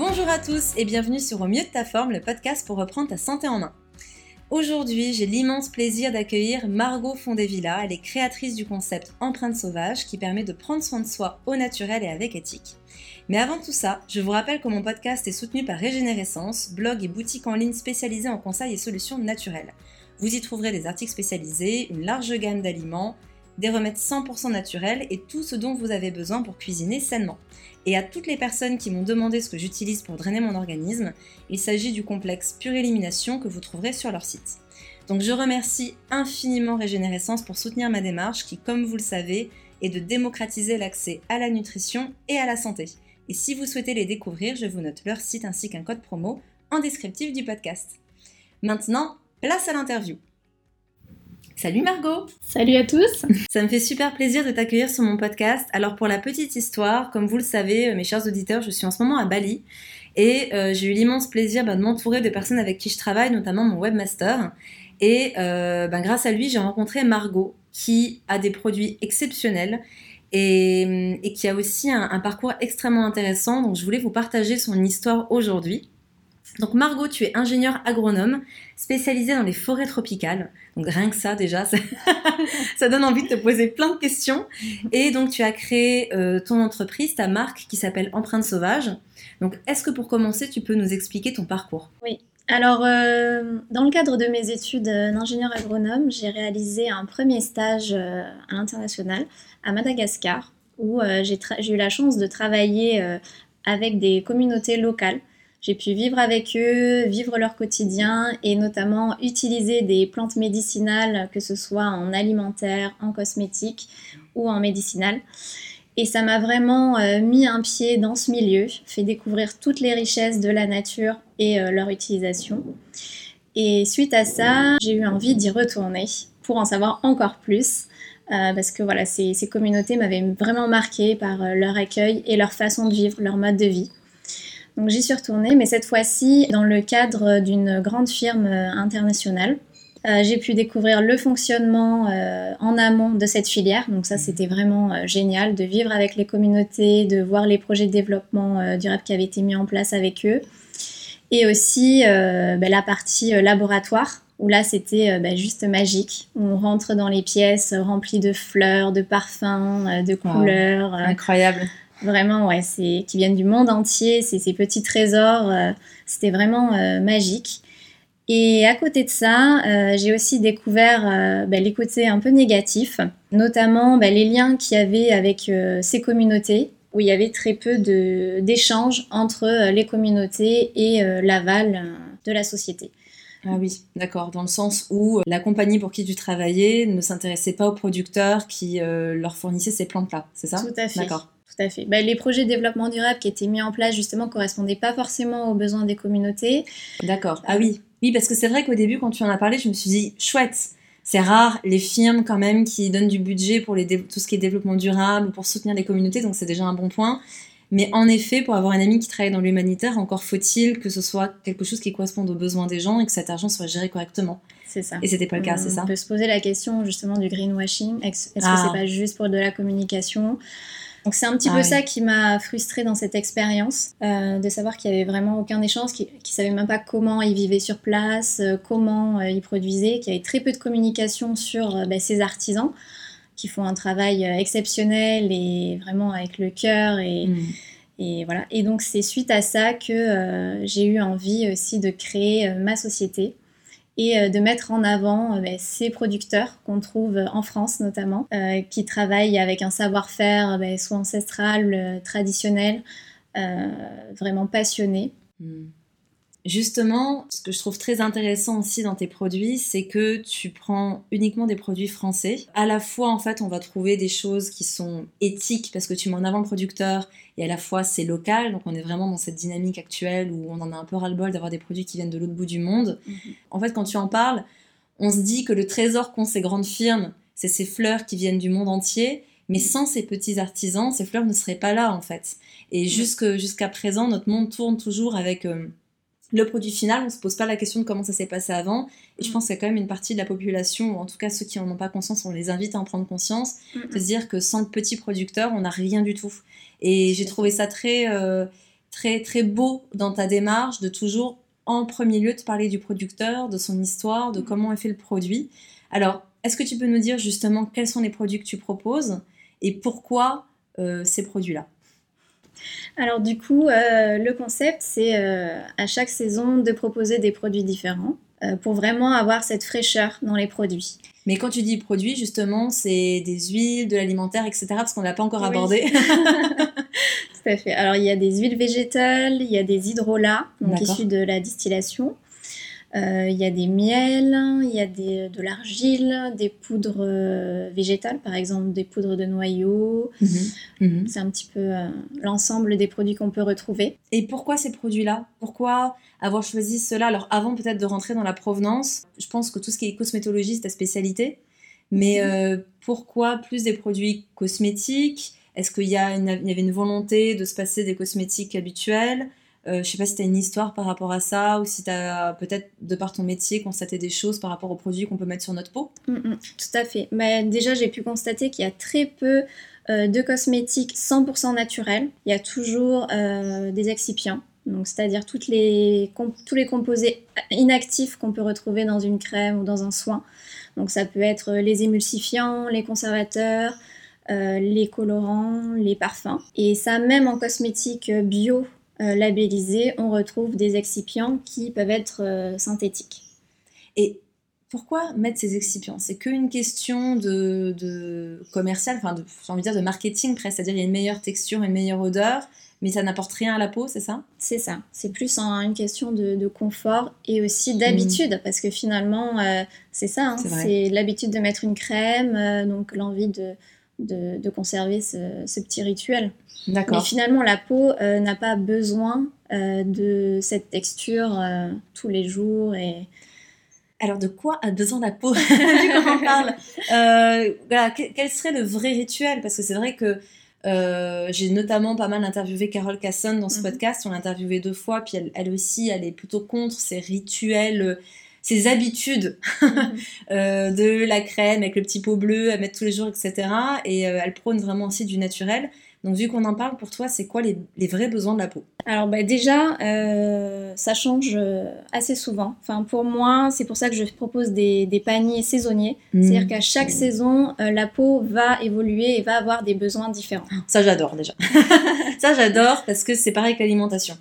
Bonjour à tous et bienvenue sur Au mieux de ta forme, le podcast pour reprendre ta santé en main. Aujourd'hui, j'ai l'immense plaisir d'accueillir Margot Fondevilla. Elle est créatrice du concept Empreinte sauvage qui permet de prendre soin de soi au naturel et avec éthique. Mais avant tout ça, je vous rappelle que mon podcast est soutenu par Régénérescence, blog et boutique en ligne spécialisée en conseils et solutions naturelles. Vous y trouverez des articles spécialisés, une large gamme d'aliments, des remèdes 100% naturels et tout ce dont vous avez besoin pour cuisiner sainement. Et à toutes les personnes qui m'ont demandé ce que j'utilise pour drainer mon organisme, il s'agit du complexe Pure Élimination que vous trouverez sur leur site. Donc je remercie infiniment Régénérescence pour soutenir ma démarche qui, comme vous le savez, est de démocratiser l'accès à la nutrition et à la santé. Et si vous souhaitez les découvrir, je vous note leur site ainsi qu'un code promo en descriptif du podcast. Maintenant, place à l'interview. Salut Margot Salut à tous Ça me fait super plaisir de t'accueillir sur mon podcast. Alors pour la petite histoire, comme vous le savez, euh, mes chers auditeurs, je suis en ce moment à Bali et euh, j'ai eu l'immense plaisir bah, de m'entourer de personnes avec qui je travaille, notamment mon webmaster. Et euh, bah, grâce à lui, j'ai rencontré Margot qui a des produits exceptionnels et, qui a aussi un, un parcours extrêmement intéressant. Donc je voulais vous partager son histoire aujourd'hui. Donc Margot, tu es ingénieure agronome spécialisée dans les forêts tropicales. Donc rien que ça déjà, ça, donne envie de te poser plein de questions. Et donc tu as créé euh, ton entreprise, ta marque qui s'appelle Empreinte Sauvage. Donc est-ce que pour commencer, tu peux nous expliquer ton parcours? Oui. Alors, euh, dans le cadre de mes études d'ingénieur agronome, j'ai réalisé un premier stage euh, à l'international à Madagascar, où j'ai eu la chance de travailler avec des communautés locales j'ai pu vivre avec eux, vivre leur quotidien et notamment utiliser des plantes médicinales, que ce soit en alimentaire, en cosmétique ou en médicinal. Et ça m'a vraiment euh, mis un pied dans ce milieu, fait découvrir toutes les richesses de la nature et euh, leur utilisation. Et suite à ça, j'ai eu envie d'y retourner pour en savoir encore plus. Euh, parce que voilà, ces, ces communautés m'avaient vraiment marqué par leur accueil et leur façon de vivre, leur mode de vie. Donc j'y suis retournée, mais cette fois-ci dans le cadre d'une grande firme euh, internationale. Euh, j'ai pu découvrir le fonctionnement euh, en amont de cette filière. Donc ça, c'était vraiment génial de vivre avec les communautés, de voir les projets de développement durable qui avaient été mis en place avec eux. Et aussi ben, la partie laboratoire, où là, c'était ben, juste magique. On rentre dans les pièces remplies de fleurs, de parfums, de couleurs. Incroyable. Vraiment, ouais, c'est qui viennent du monde entier, c'est ces petits trésors. Euh, c'était vraiment euh, magique. Et à côté de ça, euh, j'ai aussi découvert bah, les côtés un peu négatifs, notamment bah, les liens qu'il y avait avec ces communautés, où il y avait très peu d'échanges entre les communautés et l'aval de la société. Ah oui, d'accord, dans le sens où la compagnie pour qui tu travaillais ne s'intéressait pas aux producteurs qui leur fournissaient ces plantes-là, c'est ça? Tout à fait. D'accord tout à fait. Bah, les projets de développement durable qui étaient mis en place justement correspondaient pas forcément aux besoins des communautés. D'accord. Ah oui. Oui, parce que c'est vrai qu'au début, quand tu en as parlé, je me suis dit, chouette, c'est rare les firmes quand même qui donnent du budget pour les tout ce qui est développement durable, pour soutenir les communautés, donc c'est déjà un bon point. Mais en effet, pour avoir un ami qui travaille dans l'humanitaire, encore faut-il que ce soit quelque chose qui corresponde aux besoins des gens et que cet argent soit géré correctement. C'est ça. Et c'était pas le cas, c'est ça? On peut se poser la question justement du greenwashing. Est-ce que ah. c'est pas juste pour de la communication? Donc c'est un petit ah peu ça qui m'a frustrée dans cette expérience, euh, de savoir qu'il y avait vraiment aucun échange, qu'ils ne savaient même pas comment ils vivaient sur place, euh, comment euh, ils produisaient, qu'il y avait très peu de communication sur bah, ces artisans qui font un travail exceptionnel et vraiment avec le cœur et, mm. et voilà. Et donc c'est suite à ça que j'ai eu envie aussi de créer ma société et euh, de mettre en avant euh, ben, ces producteurs qu'on trouve en France notamment, euh, qui travaillent avec un savoir-faire ben, soit ancestral, traditionnel, vraiment passionné. Hmm. Justement, ce que je trouve très intéressant aussi dans tes produits, c'est que tu prends uniquement des produits français. À la fois, en fait, on va trouver des choses qui sont éthiques parce que tu mets en avant le producteur et à la fois c'est local. Donc on est vraiment dans cette dynamique actuelle où on en a un peu ras-le-bol d'avoir des produits qui viennent de l'autre bout du monde. Mhm. En fait, quand tu en parles, on se dit que le trésor qu'ont ces grandes firmes, c'est ces fleurs qui viennent du monde entier. Mais sans ces petits artisans, ces fleurs ne seraient pas là en fait. Et jusqu'à présent, notre monde tourne toujours avec euh, le produit final, on se pose pas la question de comment ça s'est passé avant. Et je mm. pense qu'il y a quand même une partie de la population, ou en tout cas ceux qui en ont pas conscience, on les invite à en prendre conscience, de se dire que sans le petit producteur, on n'a rien du tout. Et j'ai trouvé ça très, euh, très très beau dans ta démarche de toujours en premier lieu te parler du producteur, de son histoire, de comment est fait le produit. Alors, est-ce que tu peux nous dire justement quels sont les produits que tu proposes et pourquoi euh, ces produits-là? Alors du coup, euh, le concept, c'est euh, à chaque saison de proposer des produits différents pour vraiment avoir cette fraîcheur dans les produits. Mais quand tu dis produits, justement, c'est des huiles, de l'alimentaire, etc. Parce qu'on n'a pas encore abordé. Tout à fait. Alors, il y a des huiles végétales, il y a des hydrolats, donc issus de la distillation. Euh, il y a des miels, il y a des, de l'argile, des poudres euh, végétales, par exemple des poudres de noyaux. Mhm. Mhm. C'est un petit peu euh, l'ensemble des produits qu'on peut retrouver. Et pourquoi ces produits-là? Pourquoi avoir choisi cela Alors, avant peut-être de rentrer dans la provenance, je pense que tout ce qui est cosmétologie, c'est ta spécialité. Mais mhm. pourquoi plus des produits cosmétiques? Est-ce qu'il y, y, avait une volonté de se passer des cosmétiques habituels? Euh, Je sais pas si tu as une histoire par rapport à ça ou si tu as peut-être, de par ton métier, constaté des choses par rapport aux produits qu'on peut mettre sur notre peau. Mm, mm, tout à fait. Mais déjà, j'ai pu constater qu'il y a très peu euh, de cosmétiques 100% naturels. Il y a toujours euh, des excipients. C'est-à-dire tous les composés inactifs qu'on peut retrouver dans une crème ou dans un soin. Donc, ça peut être les émulsifiants, les conservateurs, euh, les colorants, les parfums. Et ça, même en cosmétique bio euh, labellisé, on retrouve des excipients qui peuvent être euh, synthétiques. Et pourquoi mettre ces excipients? C'est qu'une question de, de commercial, enfin, j'ai envie de dire de marketing presque, c'est-à-dire il y a une meilleure texture, une meilleure odeur, mais ça n'apporte rien à la peau, c'est ça? C'est ça. C'est plus une question de, confort et aussi d'habitude, mm. parce que finalement, c'est ça. Hein. c'est l'habitude de mettre une crème, donc l'envie de, de, conserver ce, petit rituel. D'accord. Mais finalement, la peau euh, n'a pas besoin euh, de cette texture euh, tous les jours. Et... Alors, de quoi a besoin la peau? Quand on parle, voilà, quel serait le vrai rituel? Parce que c'est vrai que j'ai notamment pas mal interviewé Carole Casson dans ce mhm. podcast. On l'a interviewé deux fois, puis elle, elle, aussi, elle est plutôt contre ces rituels ses habitudes euh, de la crème avec le petit pot bleu à mettre tous les jours, etc. Et euh, elle prône vraiment aussi du naturel. Donc vu qu'on en parle, pour toi, c'est quoi les, vrais besoins de la peau? Alors bah, déjà, euh, ça change assez souvent. Enfin, pour moi, c'est pour ça que je propose des, paniers saisonniers. Mmh. C'est-à-dire qu'à chaque saison, la peau va évoluer et va avoir des besoins différents. Ça, j'adore déjà. ça, j'adore parce que c'est pareil que l'alimentation.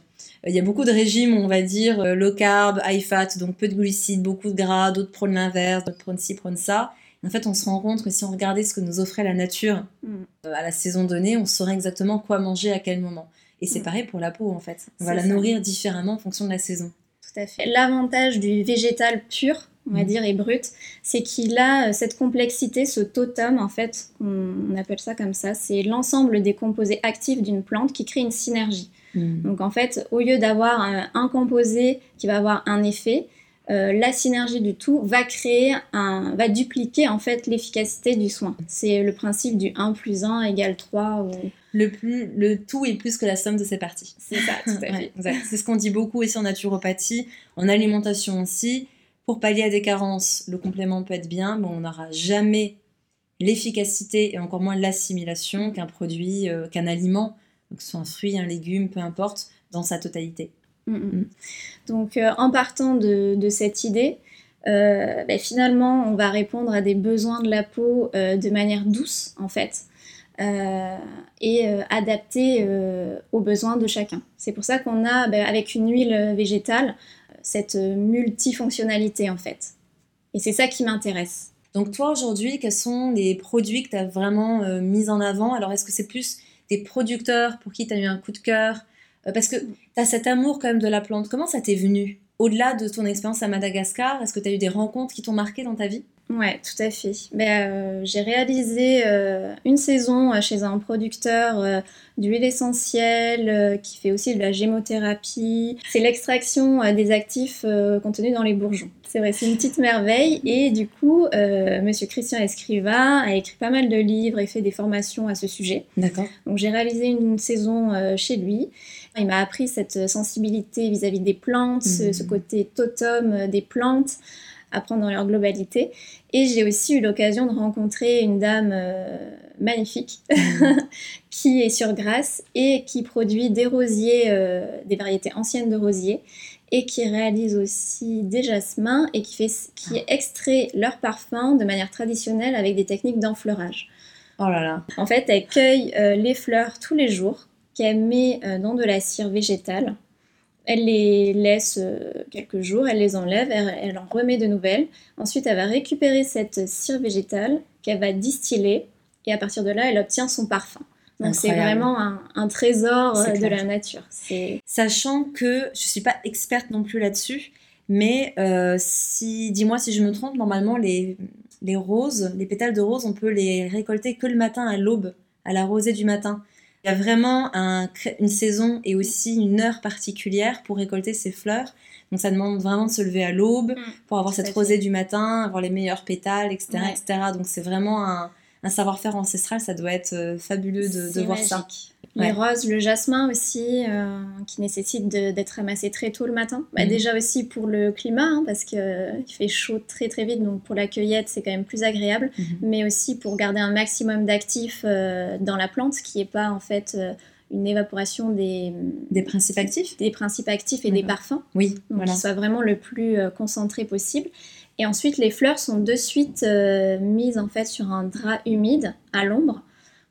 Il y a beaucoup de régimes, on va dire, euh, low carb, high fat, donc peu de glucides, beaucoup de gras, d'autres prônent l'inverse, d'autres prônent ci, prônent ça. En fait, on se rend compte que si on regardait ce que nous offrait la nature mm. euh, à la saison donnée, on saurait exactement quoi manger à quel moment. Et c'est mm. pareil pour la peau, en fait. On va la nourrir différemment en fonction de la saison. Tout à fait. L'avantage du végétal pur, on va mm. dire, et brut, c'est qu'il a euh, cette complexité, ce totem, en fait, on appelle ça comme ça. C'est l'ensemble des composés actifs d'une plante qui crée une synergie. Hmm. Donc en fait, au lieu d'avoir un, composé qui va avoir un effet, euh, la synergie du tout va créer un, va dupliquer en fait l'efficacité du soin. C'est le principe du 1 plus 1 égale 3 ou... Le, plus, le tout est plus que la somme de ses parties. C'est ça, tout à fait. c'est ce qu'on dit beaucoup ici en naturopathie, en alimentation aussi. Pour pallier à des carences, le complément peut être bien, mais on n'aura jamais l'efficacité et encore moins l'assimilation qu'un produit, euh, qu'un aliment que ce soit un fruit, un légume, peu importe, dans sa totalité. Mm, mm. Mm. Donc euh, en partant de, cette idée, euh, ben, finalement on va répondre à des besoins de la peau euh, de manière douce en fait. et adaptée aux besoins de chacun. C'est pour ça qu'on a, ben, avec une huile végétale, cette multifonctionnalité en fait. Et c'est ça qui m'intéresse. Donc toi aujourd'hui, quels sont les produits que tu as vraiment mis en avant? Alors est-ce que c'est plus des producteurs pour qui tu as eu un coup de cœur euh, Parce que tu as cet amour quand même de la plante. Comment ça t'est venu? Au-delà de ton expérience à Madagascar, est-ce que tu as eu des rencontres qui t'ont marqué dans ta vie? Ouais, tout à fait. Ben, euh, j'ai réalisé euh, une saison chez un producteur d'huile essentielle qui fait aussi de la gémothérapie. C'est l'extraction des actifs contenus dans les bourgeons. C'est vrai, c'est une petite merveille. Et du coup, Monsieur Christian Escriva a écrit pas mal de livres et fait des formations à ce sujet. D'accord. Donc j'ai réalisé une saison chez lui. Il m'a appris cette sensibilité vis-à-vis des plantes, ce, mmh. côté totem des plantes. À prendre dans leur globalité. Et j'ai aussi eu l'occasion de rencontrer une dame magnifique qui est sur Grasse et qui produit des rosiers, des variétés anciennes de rosiers et qui réalise aussi des jasmins et qui, fait, qui extrait leur parfum de manière traditionnelle avec des techniques d'enfleurage. Oh là là. En fait, elle cueille euh, les fleurs tous les jours, qu'elle met euh, dans de la cire végétale. Elle les laisse euh, quelques jours, elle les enlève, elle, en remet de nouvelles. Ensuite, elle va récupérer cette cire végétale qu'elle va distiller et à partir de là, elle obtient son parfum. Donc c'est vraiment un, trésor euh, de la nature. Sachant que je suis pas experte non plus là-dessus, mais euh, si, dis-moi si je me trompe, normalement les, les roses, les pétales de rose, on peut les récolter que le matin à l'aube, à la rosée du matin. Il y a vraiment un, une saison et aussi une heure particulière pour récolter ces fleurs. Donc ça demande vraiment de se lever à l'aube mm. pour avoir cette rosée du matin, avoir les meilleurs pétales, etc. etc. Donc c'est vraiment un, un savoir-faire ancestral, ça doit être euh, fabuleux de, voir ça. Les roses, le jasmin aussi, euh, qui nécessite d'être ramassé très tôt le matin. Bah, mhm. Déjà aussi pour le climat, hein, parce qu'il euh, fait chaud très très vite, donc pour la cueillette c'est quand même plus agréable, mhm. mais aussi pour garder un maximum d'actifs dans la plante, qui n'est pas en fait une évaporation des, des principes actifs Des principes actifs et des parfums. Oui, donc voilà. soit vraiment le plus concentré possible. Et ensuite, les fleurs sont de suite euh, mises en fait sur un drap humide à l'ombre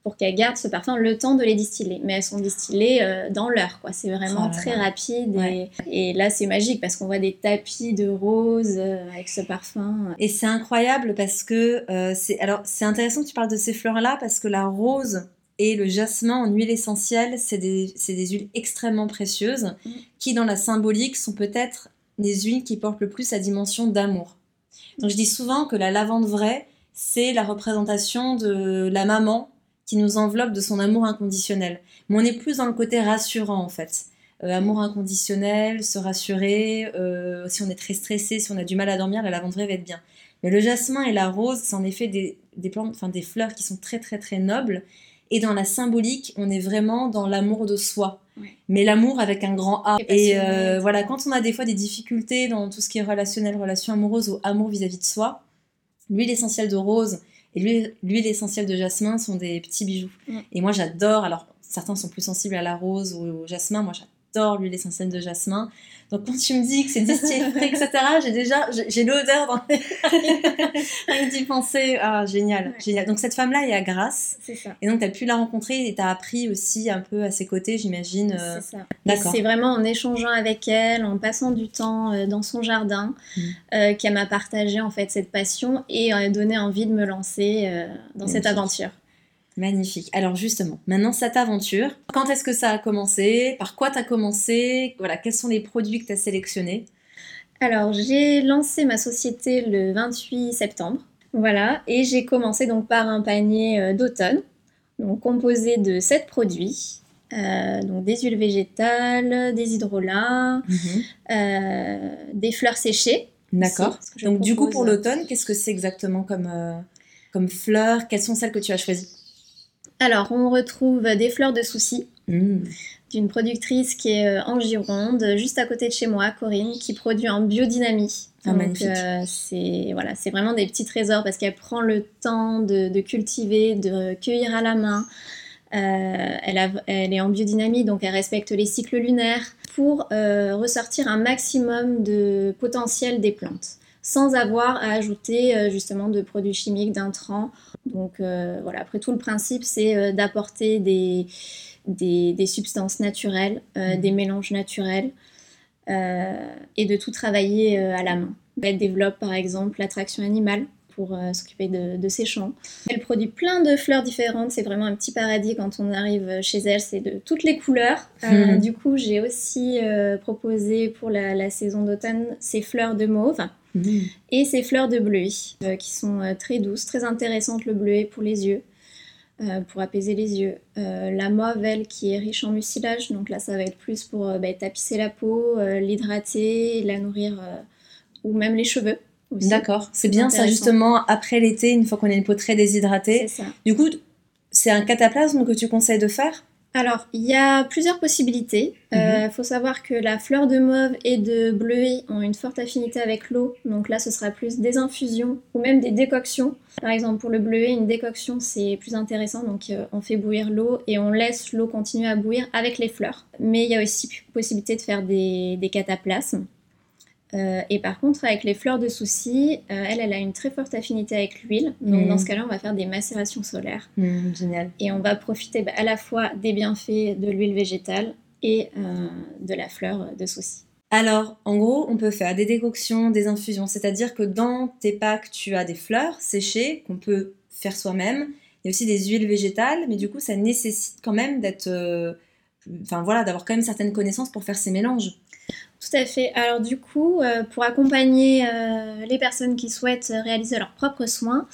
pour qu'elles gardent ce parfum le temps de les distiller. Mais elles sont distillées euh, dans l'heure, quoi. C'est vraiment oh très rapide. Et, là, c'est magique parce qu'on voit des tapis de roses euh, avec ce parfum. Et c'est incroyable parce que c'est alors c'est intéressant que tu parles de ces fleurs-là parce que la rose et le jasmin en huile essentielle, c'est des, des, huiles extrêmement précieuses mm. qui, dans la symbolique, sont peut-être des huiles qui portent le plus la dimension d'amour. Donc je dis souvent que la lavande vraie, c'est la représentation de la maman qui nous enveloppe de son amour inconditionnel. Mais on est plus dans le côté rassurant en fait. Euh, amour inconditionnel, se rassurer, euh, si on est très stressé, si on a du mal à dormir, la lavande va être bien. Mais le jasmin et la rose, c'est en effet des, plantes, enfin des fleurs qui sont très très très nobles. Et dans la symbolique, on est vraiment dans l'amour de soi. Mais l'amour avec un grand A. Et, euh, voilà, quand on a des fois des difficultés dans tout ce qui est relationnel, relation amoureuse ou amour vis-à-vis de soi, l'huile essentielle de rose et l'huile essentielle de jasmin sont des petits bijoux. Et moi j'adore, alors certains sont plus sensibles à la rose ou au jasmin, moi j'adore l'huile essentielle de jasmin. Donc quand tu me dis que c'est distillé etc., j'ai déjà, j'ai l'odeur dans les... Rien d'y penser. Ah, génial, génial. Donc cette femme-là est à Grasse. C'est ça. Et donc tu as pu la rencontrer et tu as appris aussi un peu à ses côtés, j'imagine. Euh, c'est ça. D'accord. C'est vraiment en échangeant avec elle, en passant du temps euh, dans son jardin, mm. euh, qu'elle m'a partagé en fait cette passion et donné envie de me lancer dans cette aventure. Magnifique. Alors justement, maintenant cette aventure, quand est-ce que ça a commencé? Par quoi tu as commencé? Voilà, quels sont les produits que tu as sélectionnés? Alors, j'ai lancé ma société le 28 septembre. Voilà, et j'ai commencé donc par un panier euh, d'automne, donc composé de 7 produits. Euh, donc des huiles végétales, des hydrolats, mhm. euh, des fleurs séchées. D'accord. Donc du coup pour l'automne, qu'est-ce que c'est exactement comme, comme fleurs? Quelles sont celles que tu as choisies? Alors, on retrouve des fleurs de soucis mmh. d'une productrice qui est euh, en Gironde, juste à côté de chez moi, Corinne, qui produit en biodynamie. Ah, magnifique. Euh, c'est voilà, c'est vraiment des petits trésors parce qu'elle prend le temps de, cultiver, de cueillir à la main. Euh, elle, elle, est en biodynamie, donc elle respecte les cycles lunaires pour ressortir un maximum de potentiel des plantes sans avoir à ajouter euh, justement de produits chimiques, d'intrants. Donc euh, voilà, après tout le principe c'est euh, d'apporter des, des, substances naturelles, mmh. des mélanges naturels et de tout travailler à la main. Elle développe par exemple l'attraction animale pour s'occuper de, de, ses champs. Elle produit plein de fleurs différentes, c'est vraiment un petit paradis quand on arrive chez elle, c'est de toutes les couleurs. Mmh. du coup, j'ai aussi proposé pour la, la saison d'automne ces fleurs de mauve. Mm. Et ces fleurs de bleuet euh, qui sont euh, très douces, très intéressantes le bleuet pour les yeux, euh, pour apaiser les yeux. la mauve, elle, qui est riche en mucilage, donc là ça va être plus pour bah, tapisser la peau, l'hydrater, la nourrir ou même les cheveux. D'accord, c'est bien ça justement après l'été, une fois qu'on a une peau très déshydratée. Ça. Du coup, c'est un cataplasme que tu conseilles de faire? Alors, il y a plusieurs possibilités. Il Mhm. faut savoir que la fleur de mauve et de bleuet ont une forte affinité avec l'eau. Donc là, ce sera plus des infusions ou même des décoctions. Par exemple, pour le bleuet, une décoction, c'est plus intéressant. Donc, euh, on fait bouillir l'eau et on laisse l'eau continuer à bouillir avec les fleurs. Mais il y a aussi possibilité de faire des, des cataplasmes. Euh, et par contre, avec les fleurs de souci, euh, elle, elle a une très forte affinité avec l'huile. Donc, dans ce cas-là, on va faire des macérations solaires Hmm, génial. et on va profiter bah, à la fois des bienfaits de l'huile végétale et euh, de la fleur de souci. Alors, en gros, on peut faire des décoctions, des infusions, c'est-à-dire que dans tes packs, tu as des fleurs séchées qu'on peut faire soi-même. Il y a aussi des huiles végétales, mais du coup, ça nécessite quand même d'être, enfin voilà, d'avoir quand même certaines connaissances pour faire ces mélanges. Tout à fait. Alors du coup, euh, pour accompagner euh, les personnes qui souhaitent réaliser leurs propres soins,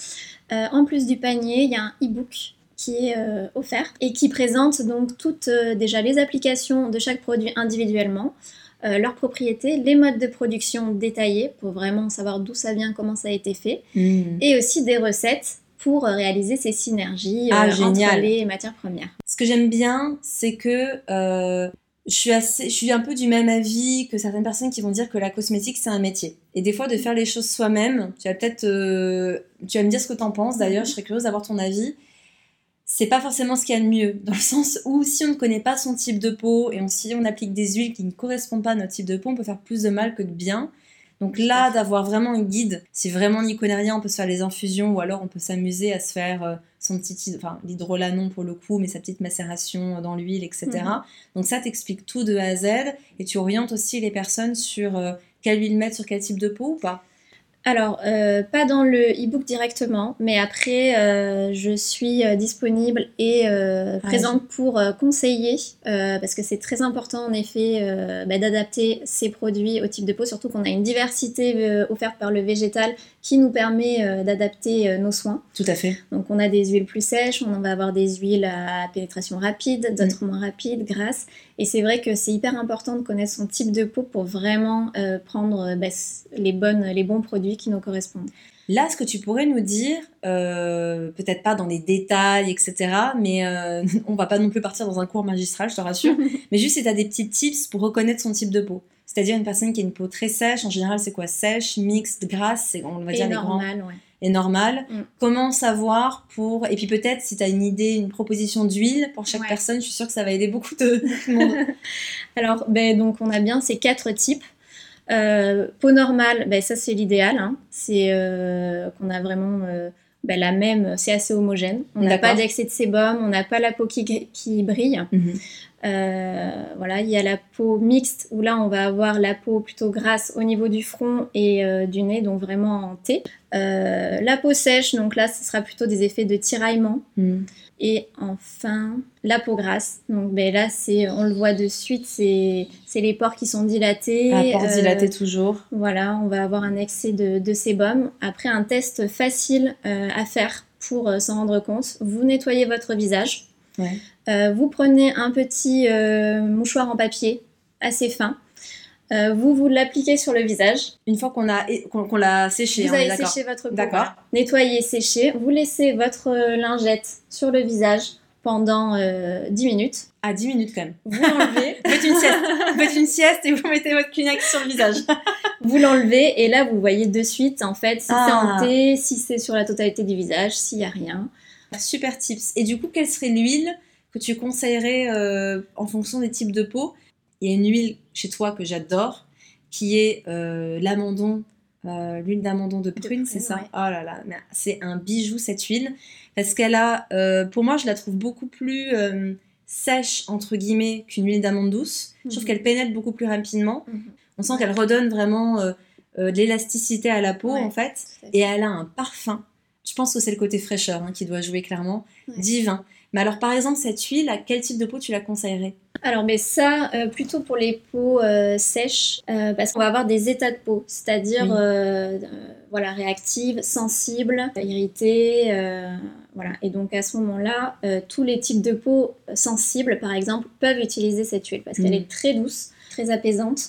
euh, en plus du panier, il y a un e-book qui est euh, offert et qui présente donc toutes euh, déjà les applications de chaque produit individuellement, euh, leurs propriétés, les modes de production détaillés pour vraiment savoir d'où ça vient, comment ça a été fait, et aussi des recettes pour euh, réaliser ces synergies Ah, euh, entre les matières premières. Ce que j'aime bien, c'est que euh, je suis assez, un peu du même avis que certaines personnes qui vont dire que la cosmétique c'est un métier. Et des fois, de faire les choses soi-même, tu vas peut-être, euh, tu vas me dire ce que t'en penses. D'ailleurs, je serais curieuse d'avoir ton avis. C'est pas forcément ce qu'il y a de mieux, dans le sens où si on ne connaît pas son type de peau et si on applique des huiles qui ne correspondent pas à notre type de peau, on peut faire plus de mal que de bien. Donc là, d'avoir vraiment un guide, si vraiment on n'y connaît rien, on peut se faire les infusions ou alors on peut s'amuser à se faire euh, son petit, enfin l'hydrolanon pour le coup, mais sa petite macération dans l'huile, etc. Mhm. Donc ça t'explique tout de A à Z et tu orientes aussi les personnes sur euh, quelle huile mettre sur quel type de peau ou pas? Alors, euh, pas dans le e-book directement, mais après, euh, je suis euh, disponible et euh, Ah, présente pour conseiller, euh, parce que c'est très important en effet euh, bah, d'adapter ces produits au type de peau, surtout qu'on a une diversité offerte par le végétal qui nous permet euh, d'adapter euh, nos soins. Tout à fait. Donc on a des huiles plus sèches, on va avoir des huiles à pénétration rapide, d'autres moins rapides, grasses. Et c'est vrai que c'est hyper important de connaître son type de peau pour vraiment euh, prendre bah, les, bonnes, les bons produits qui nous correspondent. Là, ce que tu pourrais nous dire, euh, peut-être pas dans les détails, etc., mais euh, on va pas non plus partir dans un cours magistral, je te rassure, mais juste si tu as des petits tips pour reconnaître son type de peau. C'est-à-dire une personne qui a une peau très sèche, en général c'est quoi? Sèche, mixte, grasse, c'est- on va Et dire les grands, normal, ouais. et normal. Mm. Comment savoir pour... Et puis peut-être si tu as une idée, une proposition d'huile pour chaque Ouais. personne, je suis sûre que ça va aider beaucoup de monde. Alors, ben, donc on a bien ces quatre types. Euh, peau normale, ben, ça c'est l'idéal. hein. C'est euh, qu'on a vraiment euh, ben, la même, c'est assez homogène. On n'a pas d'excès de sébum, on n'a pas la peau qui, qui brille. Mhm. Voilà, il y a la peau mixte où là on va avoir la peau plutôt grasse au niveau du front et euh, du nez, donc vraiment en T. Euh, la peau sèche, donc là ce sera plutôt des effets de tiraillement. Mhm. Et enfin, la peau grasse. Donc ben là, c'est, on le voit de suite, c'est, c'est les pores qui sont dilatés. À port Euh, dilaté toujours. voilà, on va avoir un excès de, de sébum. Après, un test facile euh, à faire pour euh, s'en rendre compte. Vous nettoyez votre visage. Ouais. Euh, vous prenez un petit euh, mouchoir en papier assez fin. Euh, vous vous l'appliquez sur le visage. Une fois qu'on a qu'on l'a séché, vous on est avez séché votre peau. D'accord. voilà. Nettoyez, séchez. Vous laissez votre lingette sur le visage pendant euh, 10 minutes. À 10 minutes quand même. Vous l'enlevez. Vous faites une sieste. Faites une sieste et vous mettez votre Kleenex sur le visage. vous l'enlevez et là vous voyez de suite en fait si Ah. c'est en T, si c'est sur la totalité du visage, s'il n'y a rien. Super tips. Et du coup, quelle serait l'huile que tu conseillerais euh, en fonction des types de peau? Il y a une huile chez toi que j'adore, qui est euh, l'amandon, euh, l'huile d'amandon de prune, c'est ça? ouais. Oh là là, c'est un bijou cette huile, parce qu'elle a, pour moi, je la trouve beaucoup plus sèche entre guillemets qu'une huile d'amande douce. Je trouve Mhm. qu'elle pénètre beaucoup plus rapidement. Mhm. On sent qu'elle redonne vraiment de l'élasticité à la peau Ouais. en fait, et elle a un parfum. Je pense que c'est le côté fraîcheur hein, qui doit jouer clairement. Ouais. Divin. Mais alors, par exemple, cette huile, à quel type de peau tu la conseillerais? Alors, mais ça, euh, plutôt pour les peaux euh, sèches, euh, parce qu'on va avoir des états de peau, c'est-à-dire Oui. voilà, réactive, sensible, irritée, voilà. Et donc à ce moment-là, tous les types de peau sensibles, par exemple, peuvent utiliser cette huile parce qu'elle Mhm. est très douce, très apaisante.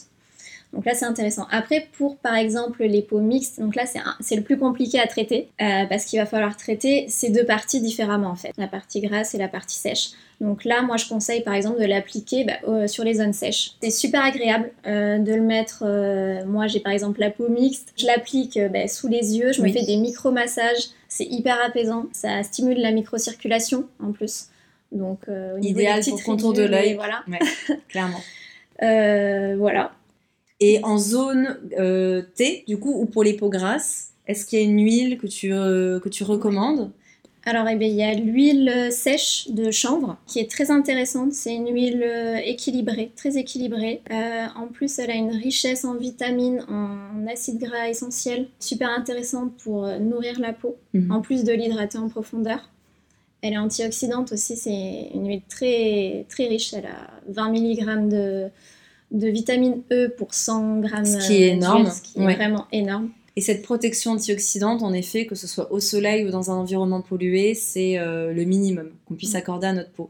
Donc là, c'est intéressant. Après, pour par exemple les peaux mixtes, donc là, c'est le plus compliqué à traiter euh, parce qu'il va falloir traiter ces deux parties différemment en fait, la partie grasse et la partie sèche. Donc là, moi, je conseille par exemple de l'appliquer bah, sur les zones sèches. C'est super agréable euh, de le mettre. Euh, moi, j'ai par exemple la peau mixte. Je l'applique bah, sous les yeux. Je me fais des micro-massages. C'est hyper apaisant. Ça stimule la microcirculation en plus. Donc, idéal pour contour de l'œil. Voilà. clairement. voilà. Et en zone euh, T, du coup, ou pour les peaux grasses, est-ce qu'il y a une huile que tu, euh, que tu recommandes? Alors, eh bien, il y a l'huile sèche de chanvre qui est très intéressante. C'est une huile euh, équilibrée, très équilibrée. en plus, elle a une richesse en vitamines, en acides gras essentiels, super intéressante pour nourrir la peau, mhm. en plus de l'hydrater en profondeur. Elle est antioxydante aussi, c'est une huile très, très riche. Elle a 20 mg de, de vitamine E pour 100 grammes. Ce qui est énorme. ce qui est vraiment énorme. Et cette protection antioxydante, en effet, que ce soit au soleil ou dans un environnement pollué, c'est euh, le minimum qu'on puisse accorder à notre peau.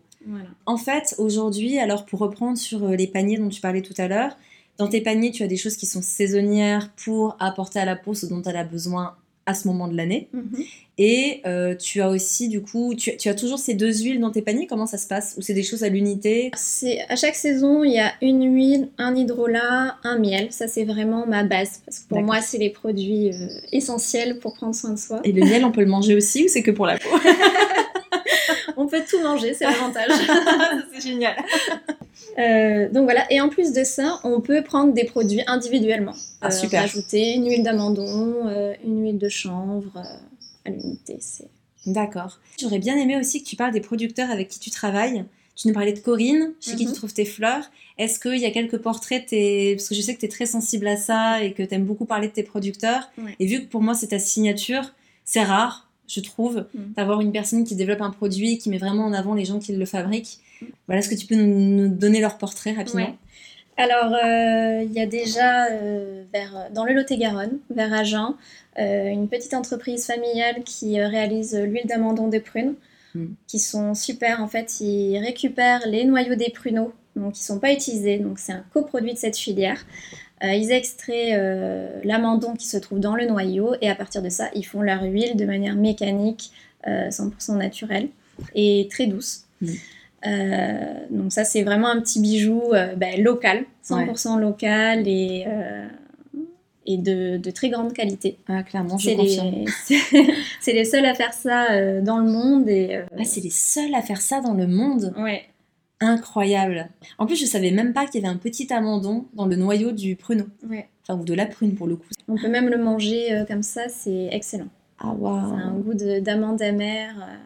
En fait, aujourd'hui, alors pour reprendre sur euh, les paniers dont tu parlais tout à l'heure, dans tes paniers, tu as des choses qui sont saisonnières pour apporter à la peau ce dont elle a besoin à ce moment de l'année. Mhm. Et euh, tu as aussi, du coup, tu, as toujours ces deux huiles dans tes paniers Comment ça se passe? Ou c'est des choses à l'unité? C'est À chaque saison, il y a une huile, un hydrolat, un miel. Ça, c'est vraiment ma base. Parce que pour moi, c'est les produits euh, essentiels pour prendre soin de soi. Et le miel, on peut le manger aussi ou c'est que pour la peau? On peut tout manger, c'est l'avantage. c'est génial. Euh, donc voilà, et en plus de ça, on peut prendre des produits individuellement. Ah, super. Rajouter une huile d'amandon, une huile de chanvre à l'unité. D'accord. J'aurais bien aimé aussi que tu parles des producteurs avec qui tu travailles. Tu nous parlais de Corinne, chez qui tu mhm. trouves tes fleurs. Est-ce qu'il y a quelques portraits tes... Parce que je sais que tu es très sensible à ça et que tu aimes beaucoup parler de tes producteurs. Et vu que pour moi c'est ta signature, c'est rare, je trouve, mhm. d'avoir une personne qui développe un produit, qui met vraiment en avant les gens qui le fabriquent. Mhm. Voilà, est-ce que tu peux nous, donner leur portrait rapidement Alors, euh, il y a déjà euh, vers, dans le Lot-et-Garonne, vers Agen, euh, une petite entreprise familiale qui réalise l'huile d'amandon des prunes, hmm. qui sont super. En fait, ils récupèrent les noyaux des pruneaux, donc qui sont pas utilisés. Donc c'est un coproduit de cette filière. Euh, ils extraient l'amandon qui se trouve dans le noyau et à partir de ça, ils font leur huile de manière mécanique, 100% naturelle et très douce. Hmm. donc ça, c'est vraiment un petit bijou ben, local, 100% local et et de, de, très grande qualité. Ah, clairement, je confirme. C'est les seuls à faire ça euh, dans le monde. et euh, ah, c'est les seuls à faire ça dans le monde? Ouais. Incroyable. En plus, je savais même pas qu'il y avait un petit amandon dans le noyau du pruneau. Ouais. Enfin, ou de la prune pour le coup. On peut même le manger euh, comme ça, c'est excellent. Ah, waouh. C'est un goût d'amande amère.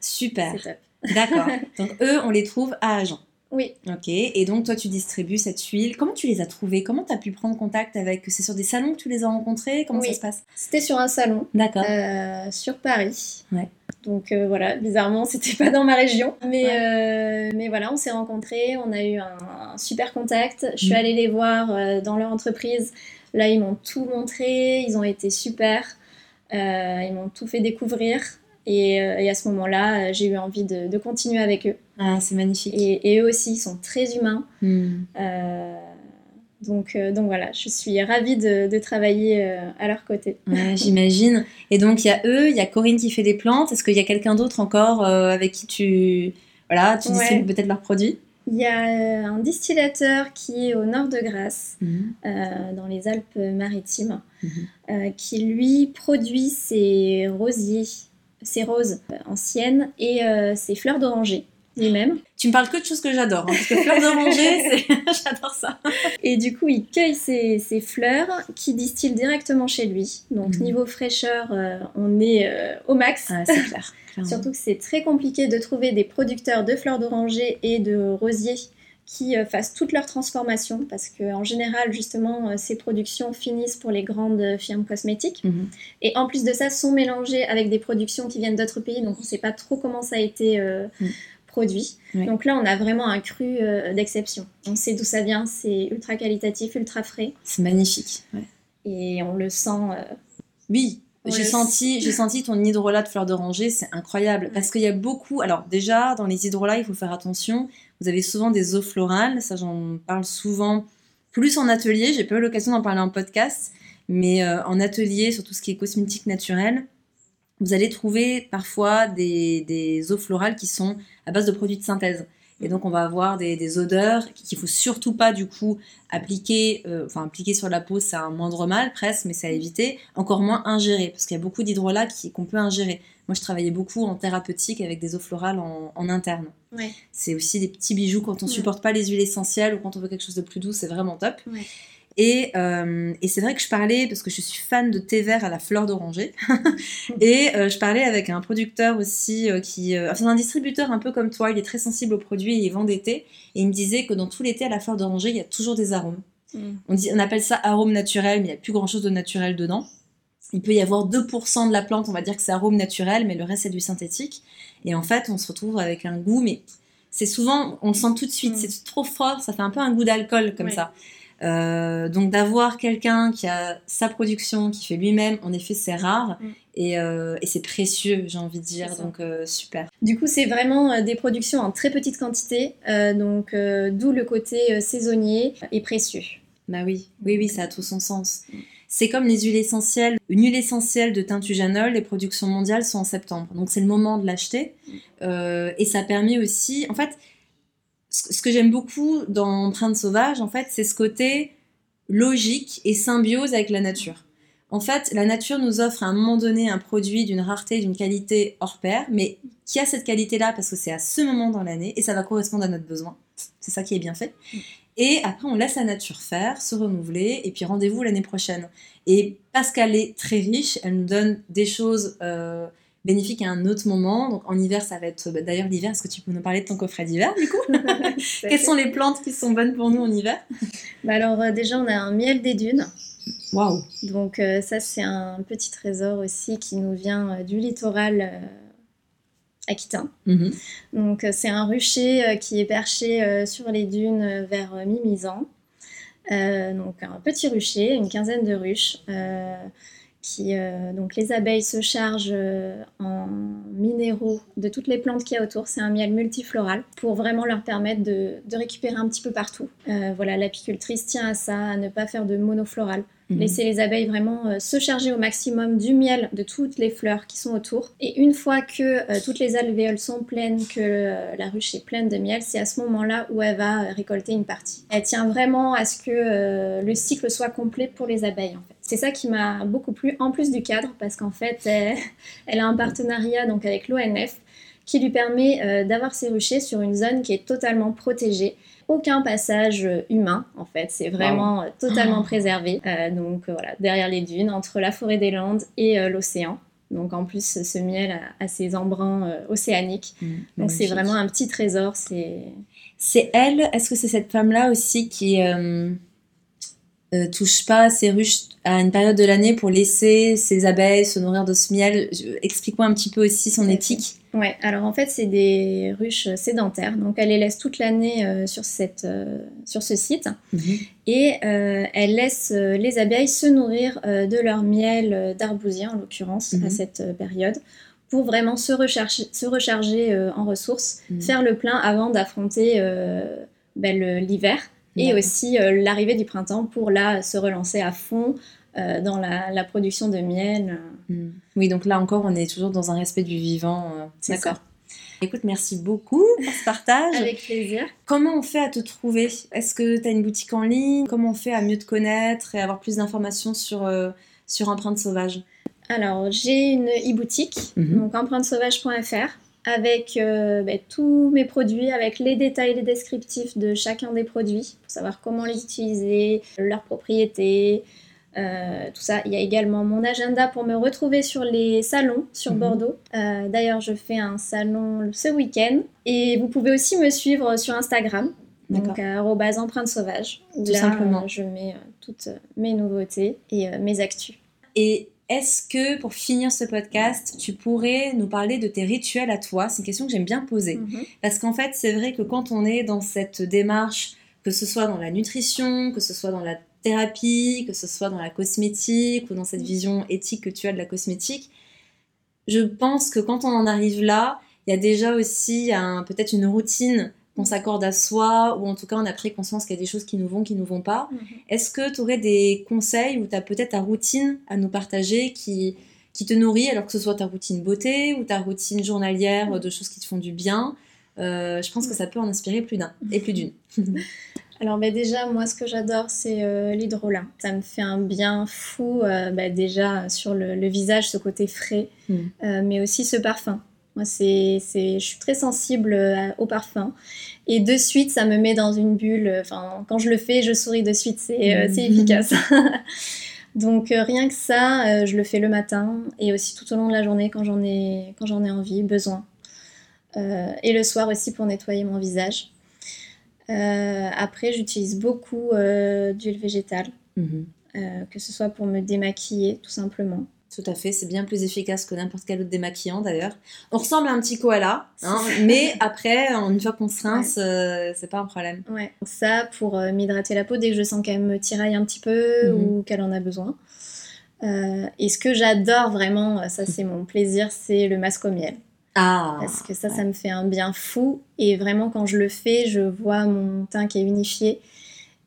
Super. D'accord. Donc, eux, on les trouve à Agen. Oui. Ok, et donc toi tu distribues cette huile. Comment tu les as trouvées? Comment tu as pu prendre contact avec C'est sur des salons que tu les as rencontrés? Comment ça se passe? C'était sur un salon. D'accord. Euh, sur Paris. Ouais. Donc euh, voilà, bizarrement, c'était pas dans ma région. Mais, euh, mais voilà, on s'est rencontrés, on a eu un, super contact. Je suis mm. allée les voir dans leur entreprise. Là, ils m'ont tout montré, ils ont été super. ils m'ont tout fait découvrir. Et, à ce moment-là, j'ai eu envie de, de continuer avec eux. Ah, c'est magnifique. Et, eux aussi, ils sont très humains. Hmm. Euh, donc, euh, donc voilà, je suis ravie de, travailler euh, à leur côté. J'imagine. Et donc, il y a eux, il y a Corinne qui fait des plantes. Est-ce qu'il y a quelqu'un d'autre encore avec qui tu, voilà, tu distribues peut-être leurs produits? Il y a un distillateur qui est au nord de Grasse, hmm. dans les Alpes-Maritimes, hmm. qui lui produit ses rosiers, ses roses anciennes et ses fleurs d'oranger lui-même. Tu me parles que de choses que j'adore, hein, parce que fleurs d'oranger, j'adore ça. Et du coup, il cueille ses, fleurs qui distille directement chez lui. Donc mhm. niveau fraîcheur, euh, on est euh, au max. Ah, c'est clair. Surtout que c'est très compliqué de trouver des producteurs de fleurs d'oranger et de rosiers qui euh, fassent toute leur transformation parce qu'en général justement ces productions finissent pour les grandes firmes cosmétiques mhm. et en plus de ça sont mélangées avec des productions qui viennent d'autres pays donc on ne sait pas trop comment ça a été Donc là, on a vraiment un cru euh, d'exception. On sait d'où ça vient, c'est ultra qualitatif, ultra frais. C'est magnifique. Et on le sent. Euh, oui, j'ai senti, j'ai senti ton hydrolat de fleurs d'oranger, c'est incroyable. Parce qu'il y a beaucoup. Alors, déjà, dans les hydrolats, il faut faire attention. Vous avez souvent des eaux florales, ça j'en parle souvent plus en atelier. J'ai pas eu l'occasion d'en parler en podcast, mais euh, en atelier sur tout ce qui est cosmétique naturel, vous allez trouver parfois des, des, eaux florales qui sont à base de produits de synthèse. Et donc on va avoir des, des odeurs qu'il faut surtout pas du coup appliquer, euh, enfin appliquer sur la peau, c'est un moindre mal presque, mais c'est à éviter. Encore moins ingérer, parce qu'il y a beaucoup d'hydrolats qu'on peut ingérer. Moi je travaillais beaucoup en thérapeutique avec des eaux florales en, en interne. Ouais. C'est aussi des petits bijoux quand on ne Ouais. supporte pas les huiles essentielles ou quand on veut quelque chose de plus doux, c'est vraiment top. Ouais. Et, euh, et c'est vrai que je parlais, parce que je suis fan de thé vert à la fleur d'oranger, et euh, je parlais avec un producteur aussi, euh, qui, enfin, un distributeur un peu comme toi, il est très sensible aux produits, il vend des thés, et il me disait que dans tout thés à la fleur d'oranger, il y a toujours des arômes. Mm. On, dit, on appelle ça arôme naturel, mais il n'y a plus grand-chose de naturel dedans. Il peut y avoir 2% de la plante, on va dire que c'est arôme naturel, mais le reste c'est du synthétique. Et en fait, on se retrouve avec un goût, mais c'est souvent, on le sent tout de suite, Mm. c'est trop fort, ça fait un peu un goût d'alcool comme ça. Euh, donc d'avoir quelqu'un qui a sa production, qui fait lui-même, en effet c'est rare Mm. et, euh, et c'est précieux, j'ai envie de dire, donc euh, super. Du coup, c'est vraiment des productions en très petite quantité, donc d'où le côté saisonnier et précieux. Bah oui, oui, oui, ça a tout son sens. Mm. C'est comme les huiles essentielles. Une huile essentielle de teintujanol, les productions mondiales sont en septembre. Donc c'est le moment de l'acheter. Euh, et ça permet aussi, en fait, ce que j'aime beaucoup dans Empreinte sauvage, en fait, c'est ce côté logique et symbiose avec la nature. En fait, la nature nous offre à un moment donné un produit d'une rareté, d'une qualité hors pair, mais qui a cette qualité-là parce que c'est à ce moment dans l'année et ça va correspondre à notre besoin. C'est ça qui est bien fait. Et après, on laisse la nature faire, se renouveler, et puis rendez-vous l'année prochaine. Et parce qu'elle est très riche, elle nous donne des choses euh, bénéfiques à un autre moment. Donc en hiver, ça va être bah, d'ailleurs l'hiver. Est-ce que tu peux nous parler de ton coffret d'hiver du coup? Quelles sont les plantes qui sont bonnes pour nous en hiver? Bah alors euh, déjà, on a un miel des dunes. Waouh Donc euh, ça, c'est un petit trésor aussi qui nous vient euh, du littoral aquitain. Mhm. Donc c'est un rucher qui est perché sur les dunes vers Mimizan. Donc un petit rucher, une quinzaine de ruches. Euh, qui, euh, donc les abeilles se chargent euh, en minéraux de toutes les plantes qu'il y a autour. C'est un miel multifloral pour vraiment leur permettre de, de récupérer un petit peu partout. Euh, voilà, l'apicultrice tient à ça, à ne pas faire de monofloral. Mhm. Laisser les abeilles vraiment se charger au maximum du miel de toutes les fleurs qui sont autour. Et une fois que toutes les alvéoles sont pleines, que la ruche est pleine de miel, c'est à ce moment-là où elle va récolter une partie. Elle tient vraiment à ce que le cycle soit complet pour les abeilles en fait. C'est ça qui m'a beaucoup plu, en plus du cadre, parce qu'en fait, elle, elle a un partenariat donc avec l'ONF qui lui permet euh, d'avoir ses ruchers sur une zone qui est totalement protégée aucun passage euh, humain en fait, c'est vraiment euh, totalement Oh. préservé. Euh, donc euh, voilà, derrière les dunes, entre la forêt des Landes et euh, l'océan. Donc en plus, ce miel a, a ses embruns euh, océaniques. Mhm. Donc c'est vraiment un petit trésor. C'est C'est elle, est-ce que c'est cette femme-là aussi qui euh, touche pas ses ruches à une période de l'année pour laisser ses abeilles se nourrir de ce miel Explique-moi un petit peu aussi son éthique. ouais. Alors en fait, c'est des ruches sédentaires. Donc elle les laisse toute l'année euh, sur cette euh, sur ce site et euh, elle laisse les abeilles se nourrir de leur miel d'arbousier en l'occurrence Mhm. à cette euh, période pour vraiment se recharger, se recharger en ressources, Mhm. faire le plein avant d'affronter ben, l'hiver et aussi euh, l'arrivée du printemps pour là se relancer à fond euh, dans la, la production de miel. Mm. Oui, donc là encore, on est toujours dans un respect du vivant. euh, D'accord. Écoute, merci beaucoup pour ce partage. Avec plaisir. Comment on fait à te trouver? Est-ce que tu as une boutique en ligne? Comment on fait à mieux te connaître et avoir plus d'informations sur, euh, sur Empreinte Sauvage? Alors, j'ai une e-boutique, Mhm. donc empreintesauvage.fr, avec euh, ben, tous mes produits, avec les détails, les descriptifs de chacun des produits, pour savoir comment les utiliser, leurs propriétés, euh, tout ça. Il y a également mon agenda pour me retrouver sur les salons sur Mhm. Bordeaux. Euh, D'ailleurs, je fais un salon ce week-end. Et vous pouvez aussi me suivre sur Instagram. Donc, à arobase empreinte sauvage. où Tout là, simplement. je mets toutes mes nouveautés et mes actus. Et est-ce que, pour finir ce podcast, tu pourrais nous parler de tes rituels à toi? C'est une question que j'aime bien poser. Mhm. Parce qu'en fait, c'est vrai que quand on est dans cette démarche, que ce soit dans la nutrition, que ce soit dans la thérapie, que ce soit dans la cosmétique ou dans cette vision éthique que tu as de la cosmétique, je pense que quand on en arrive là, il y a déjà aussi un- peut-être une routine qu'on s'accorde à soi, ou en tout cas on a pris conscience qu'il y a des choses qui nous vont, qui nous vont pas. Est-ce que tu aurais des conseils ou tu as peut-être ta routine à nous partager qui, qui te nourrit, alors que ce soit ta routine beauté ou ta routine journalière de choses qui te font du bien? Euh, Je pense que ça peut en inspirer plus d'un et plus d'une. Alors bah, déjà, moi ce que j'adore c'est euh, l'hydrolat. Ça me fait un bien fou euh, bah, déjà sur le, visage, ce côté frais, mm. euh, mais aussi ce parfum. Moi c'est, je suis très sensible au parfum et de suite ça me met dans une bulle. Enfin quand je le fais, je souris de suite, c'est, c'est mm. efficace. Donc rien que ça, je le fais le matin et aussi tout au long de la journée quand j'en ai, quand j'en ai envie, besoin. et le soir aussi pour nettoyer mon visage. Euh, après, j'utilise beaucoup euh, d'huile végétale, euh, que ce soit pour me démaquiller, tout simplement. Tout à fait, c'est bien plus efficace que n'importe quel autre démaquillant d'ailleurs. On ressemble à un petit koala, hein, mais après, une fois qu'on se rince, c'est pas un problème. Ouais. Ça, pour m'hydrater la peau dès que je sens qu'elle me tiraille un petit peu mhm. ou qu'elle en a besoin. et ce que j'adore vraiment, ça c'est mon plaisir, c'est le masque au miel. Ah, parce que ça, ça me fait un bien fou. Et vraiment, quand je le fais, je vois mon teint qui est unifié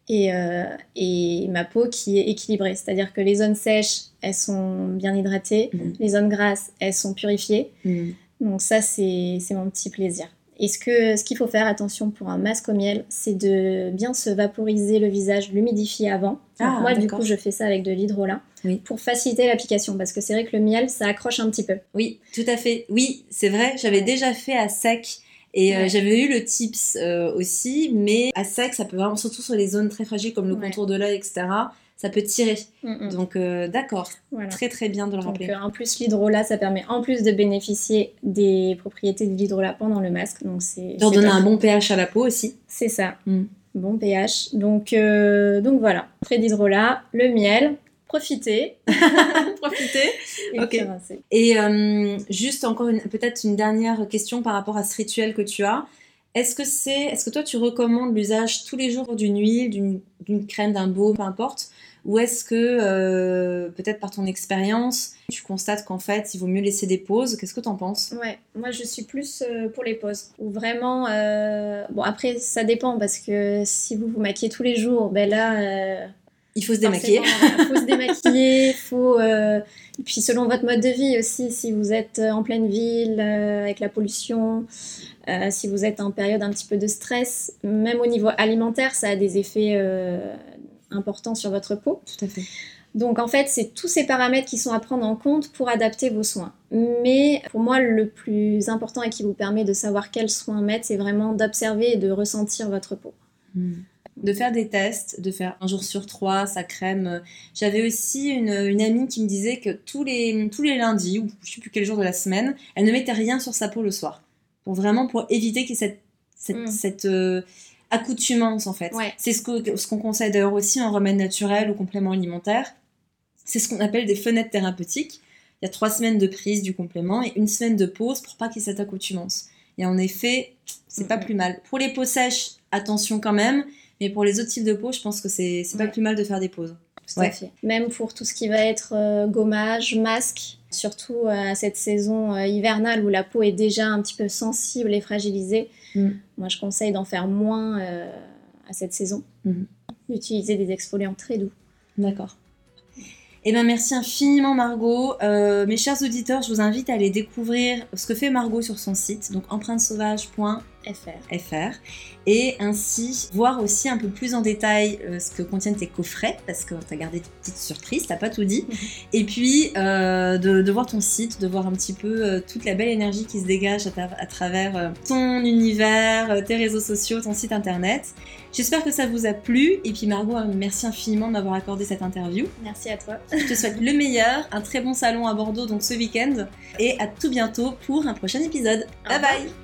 et, euh, et ma peau qui est équilibrée. C'est-à-dire que les zones sèches, elles sont bien hydratées. Mm. Les zones grasses, elles sont purifiées. Mm. Donc ça, c'est mon petit plaisir. Et ce qu'il ce qu'il faut faire, attention pour un masque au miel, c'est de bien se vaporiser le visage, l'humidifier avant. Ah, moi, du coup, je fais ça avec de l'hydrolat oui. pour faciliter l'application parce que c'est vrai que le miel, ça accroche un petit peu. Oui, tout à fait. Oui, c'est vrai, j'avais déjà fait à sec. Et euh, j'avais eu le tips euh, aussi, mais à sec, ça peut vraiment, surtout sur les zones très fragiles comme le contour de l'œil, etc., ça peut tirer. Mm, mm. Donc euh, d'accord, très très bien de le rappeler. Donc, en plus l'hydrolat, ça permet en plus de bénéficier des propriétés de l'hydrolat pendant le masque. Donc c'est leur donner un bon pH à la peau aussi. C'est ça, mm. bon pH. Donc donc voilà, près d'hydrolat, le miel. Profitez, profitez. Et. Et juste encore peut-être une dernière question par rapport à ce rituel que tu as. Est-ce que c'est, est-ce que toi tu recommandes l'usage tous les jours d'une huile, d'une crème, d'un baume, peu importe, ou est-ce que, euh, peut-être par ton expérience, tu constates qu'en fait, il vaut mieux laisser des pauses? Qu'est-ce que tu en penses? Ouais, moi je suis plus euh, pour les pauses. Ou vraiment, euh, bon après ça dépend parce que si vous vous maquillez tous les jours, ben là... il faut se démaquiller. Il faut se démaquiller, faut... Et puis selon votre mode de vie aussi, si vous êtes en pleine ville, avec la pollution, si vous êtes en période un petit peu de stress, même au niveau alimentaire, ça a des effets important sur votre peau. Tout à fait. Donc en fait, c'est tous ces paramètres qui sont à prendre en compte pour adapter vos soins. Mais pour moi, le plus important et qui vous permet de savoir quels soins mettre, c'est vraiment d'observer et de ressentir votre peau. Hmm. De faire des tests, de faire un jour sur trois sa crème. J'avais aussi une, amie qui me disait que tous les, tous les lundis, ou je sais plus quel jour de la semaine, elle ne mettait rien sur sa peau le soir. Pour vraiment pour éviter qu'il y ait cette, cette, hmm. euh, accoutumance en fait. C'est ce qu'on ce qu'on conseille d'ailleurs aussi en remède naturel ou complément alimentaire. C'est ce qu'on appelle des fenêtres thérapeutiques. Il y a trois semaines de prise du complément et une semaine de pause pour pas qu'il y ait cette accoutumance. Et en effet, c'est pas plus mal. Pour les peaux sèches, attention quand même. Mais pour les autres types de peau, je pense que c'est pas plus mal de faire des pauses. Tout fait. Même pour tout ce qui va être euh, gommage, masque, surtout à cette saison euh, hivernale où la peau est déjà un petit peu sensible et fragilisée. Mm. Moi, je conseille d'en faire moins euh, à cette saison. Mm. D'utiliser des exfoliants très doux. D'accord. Eh bien, merci infiniment Margot. Euh, mes chers auditeurs, je vous invite à aller découvrir ce que fait Margot sur son site, donc empruntesauvage.fr FR. Et ainsi voir aussi un peu plus en détail euh, ce que contiennent tes coffrets, parce que tu as gardé des petites surprises, t'as pas tout dit. Mhm. Et puis euh, de, voir ton site, de voir un petit peu euh, toute la belle énergie qui se dégage à, travers ton univers, tes réseaux sociaux, ton site internet. J'espère que ça vous a plu. Et puis Margot, merci infiniment de m'avoir accordé cette interview. Merci à toi. Je te souhaite le meilleur, un très bon salon à Bordeaux donc ce week-end. Et à tout bientôt pour un prochain épisode. Bye bye